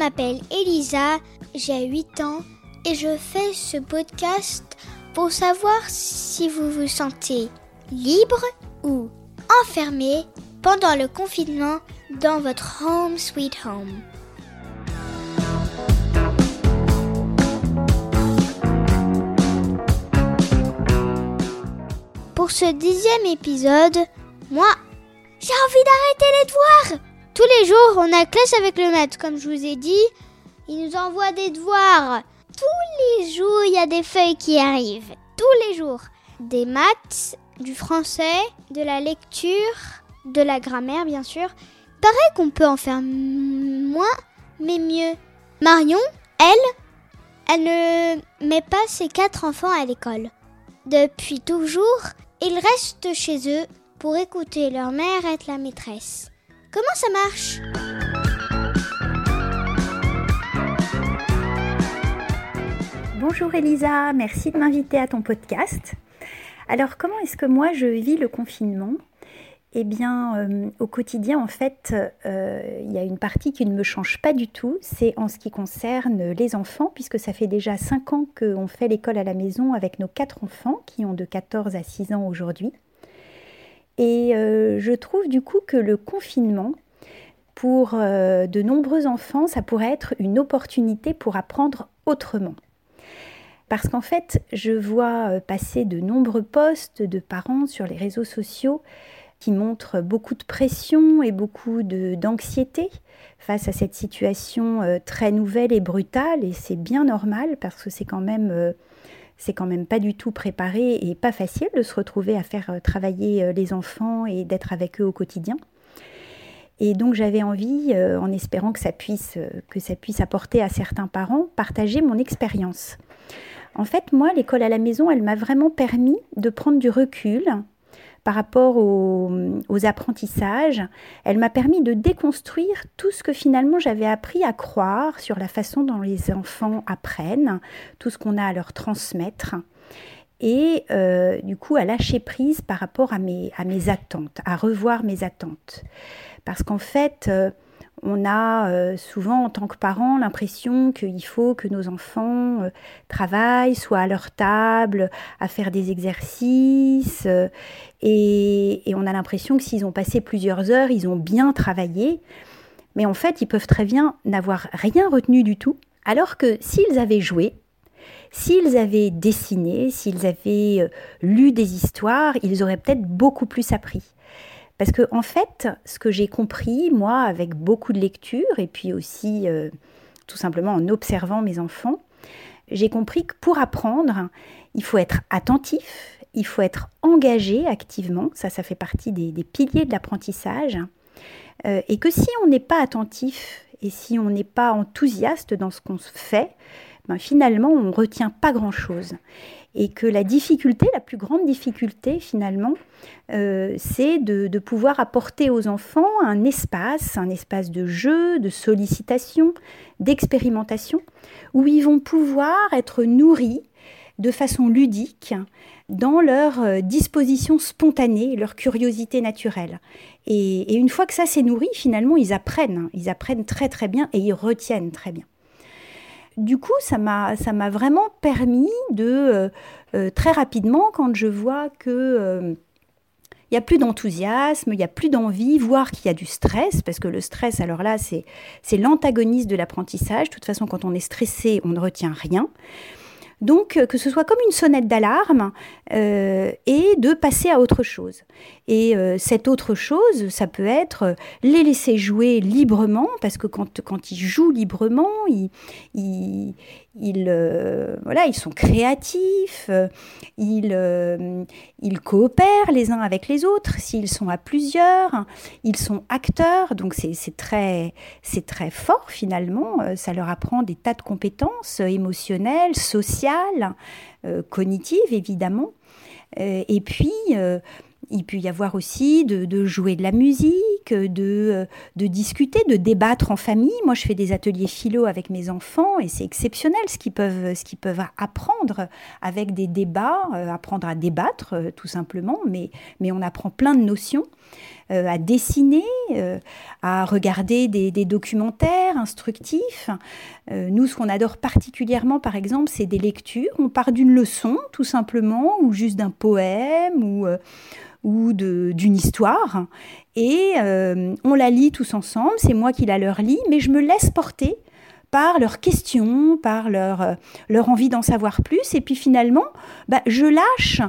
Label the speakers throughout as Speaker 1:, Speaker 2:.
Speaker 1: m'appelle Elisa, j'ai 8 ans et je fais ce podcast pour savoir si vous vous sentez libre ou enfermé pendant le confinement dans votre home sweet home. Pour ce dixième épisode, moi, j'ai envie d'arrêter les devoirs. Tous les jours, on a classe avec le maître, comme je vous ai dit. Il nous envoie des devoirs. Tous les jours, il y a des feuilles qui arrivent. Tous les jours. Des maths, du français, de la lecture, de la grammaire, bien sûr. Paraît qu'on peut en faire moins, mais mieux. Marion, elle, elle ne met pas ses quatre enfants à l'école. Depuis toujours, ils restent chez eux pour écouter leur mère être la maîtresse. Comment ça marche
Speaker 2: Bonjour Elisa, merci de m'inviter à ton podcast. Alors comment est-ce que moi je vis le confinement? Eh bien, euh, au quotidien, en fait, euh, il y a une partie qui ne me change pas du tout. C'est en ce qui concerne les enfants, puisque ça fait déjà 5 ans qu'on fait l'école à la maison avec nos quatre enfants, qui ont de 14 à 6 ans aujourd'hui. Et euh, je trouve du coup que le confinement, pour de nombreux enfants, ça pourrait être une opportunité pour apprendre autrement. Parce qu'en fait, je vois passer de nombreux posts de parents sur les réseaux sociaux qui montre beaucoup de pression et beaucoup d'anxiété face à cette situation euh, très nouvelle et brutale. Et c'est bien normal parce que c'est quand même euh, c'est quand même pas du tout préparé et pas facile de se retrouver à faire euh, travailler les enfants et d'être avec eux au quotidien. Et donc j'avais envie, en espérant que ça puisse que ça puisse apporter à certains parents, partager mon expérience. En fait, moi, l'école à la maison, elle m'a vraiment permis de prendre du recul par rapport aux, apprentissages, elle m'a permis de déconstruire tout ce que finalement j'avais appris à croire sur la façon dont les enfants apprennent, tout ce qu'on a à leur transmettre et euh, du coup à lâcher prise par rapport à mes, attentes, à revoir mes attentes. Parce qu'en fait, euh, on a euh, souvent en tant que parents l'impression qu'il faut que nos enfants euh, travaillent, soient à leur table, à faire des exercices, euh, et, on a l'impression que s'ils ont passé plusieurs heures, ils ont bien travaillé, mais en fait ils peuvent très bien n'avoir rien retenu du tout, alors que s'ils avaient joué, S'ils avaient dessiné, s'ils avaient lu des histoires, ils auraient peut-être beaucoup plus appris. Parce que en fait, ce que j'ai compris, moi, avec beaucoup de lectures et puis aussi euh, tout simplement en observant mes enfants, j'ai compris que pour apprendre, il faut être attentif, il faut être engagé activement, ça, ça fait partie des, piliers de l'apprentissage, euh, et que si on n'est pas attentif et si on n'est pas enthousiaste dans ce qu'on fait, ben finalement, on ne retient pas grand-chose. Et que la difficulté, la plus grande difficulté finalement, euh, c'est de, pouvoir apporter aux enfants un espace, un espace de jeu, de sollicitation, d'expérimentation, où ils vont pouvoir être nourris de façon ludique dans leur euh, disposition spontanée, leur curiosité naturelle. Et, et une fois que ça s'est nourri, finalement, ils apprennent, ils apprennent très très bien et ils retiennent très bien du coup, ça m'a, vraiment permis de, euh, euh, très rapidement, quand je vois que... Euh, il n'y a plus d'enthousiasme, il n'y a plus d'envie, voire qu'il y a du stress, parce que le stress, alors là, c'est, c'est l'antagoniste de l'apprentissage. De toute façon, quand on est stressé, on ne retient rien. Donc, euh, que ce soit comme une sonnette d'alarme euh, et de passer à autre chose. Et euh, cette autre chose, ça peut être les laisser jouer librement, parce que quand, ils jouent librement, ils, voilà, ils sont créatifs, ils, ils coopèrent les uns avec les autres. S'ils sont à plusieurs, ils sont acteurs, donc c'est très, très fort finalement. Ça leur apprend des tas de compétences émotionnelles, sociales euh, cognitive évidemment. Euh, et puis, euh, il peut y avoir aussi de, jouer de la musique, ludique, de, discuter, de débattre en famille. Moi, je fais des ateliers philo avec mes enfants et c'est exceptionnel ce qu'ils peuvent, apprendre avec des débats, apprendre à débattre tout simplement, mais, on apprend plein de notions. Euh, à dessiner, euh, à regarder des, documentaires instructifs. Euh, nous, ce qu'on adore particulièrement, par exemple, c'est des lectures. On part d'une leçon, tout simplement, ou juste d'un poème, ou ou d'une histoire. Et on la lit tous ensemble, c'est moi qui la leur lis, mais je me laisse porter par leurs questions, par leur, leur envie d'en savoir plus. Et puis finalement, bah, je lâche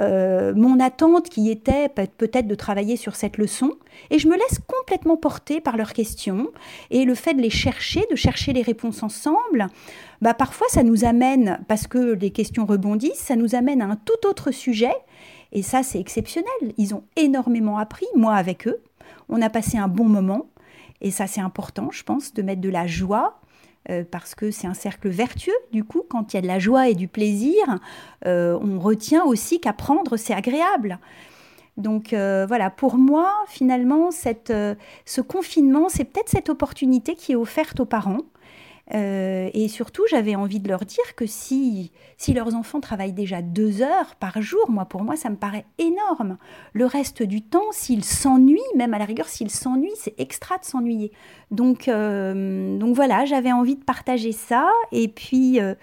Speaker 2: euh, mon attente qui était peut-être de travailler sur cette leçon, et je me laisse complètement porter par leurs questions, et le fait de les chercher, de chercher les réponses ensemble, bah parfois ça nous amène, parce que les questions rebondissent, ça nous amène à un tout autre sujet, et ça c'est exceptionnel. Ils ont énormément appris, moi avec eux, on a passé un bon moment, et ça c'est important, je pense, de mettre de la joie, euh, parce que c'est un cercle vertueux. Du coup, quand il y a de la joie et du plaisir, euh, on retient aussi qu'apprendre, c'est agréable. Donc euh, voilà, pour moi, finalement, ce confinement, c'est peut-être cette opportunité qui est offerte aux parents euh, et surtout, j'avais envie de leur dire que si, si leurs enfants travaillent déjà deux heures par jour, moi pour moi, ça me paraît énorme. Le reste du temps, s'ils s'ennuient, même à la rigueur, s'ils s'ennuient, c'est extra de s'ennuyer. Donc, euh, donc voilà, j'avais envie de partager ça et puis euh,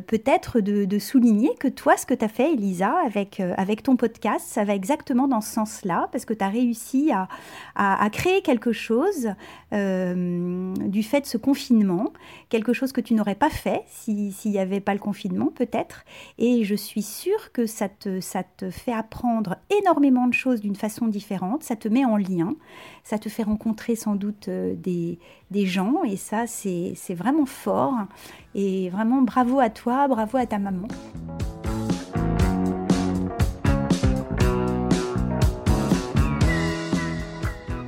Speaker 2: peut-être de, souligner que toi, ce que tu as fait, Elisa, avec, avec ton podcast, ça va exactement dans ce sens-là, parce que tu as réussi à, à, créer quelque chose du fait de ce confinement quelque chose que tu n'aurais pas fait s'il n'y avait pas le confinement peut-être. Et je suis sûre que ça te, ça te fait apprendre énormément de choses d'une façon différente, ça te met en lien, ça te fait rencontrer sans doute euh, des, des gens et ça c'est vraiment fort. Et vraiment bravo à toi, bravo à ta maman.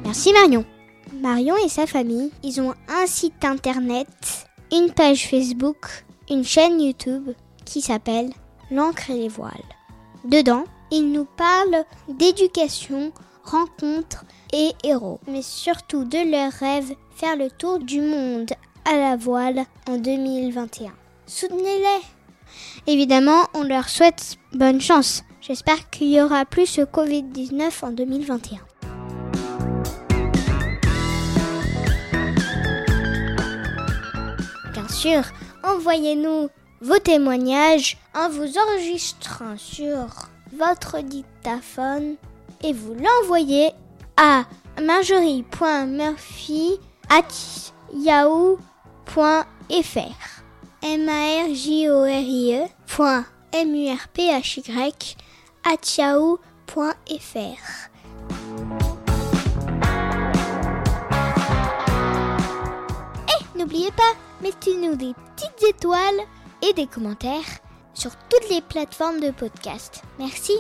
Speaker 1: Merci Marion. Marion et sa famille, ils ont un site internet, une page Facebook, une chaîne YouTube qui s'appelle L'encre et les voiles. Dedans, ils nous parlent d'éducation, rencontres et héros, mais surtout de leur rêve faire le tour du monde à la voile en 2021. Soutenez-les Évidemment, on leur souhaite bonne chance. J'espère qu'il y aura plus ce Covid-19 en 2021. Envoyez-nous vos témoignages en vous enregistrant sur votre dictaphone et vous l'envoyez à marjorie.murphy.yahoo.fr m a r j o r i e m u r p h y at yahoo.fr Et n'oubliez pas mettez-nous des petites étoiles et des commentaires sur toutes les plateformes de podcast. Merci.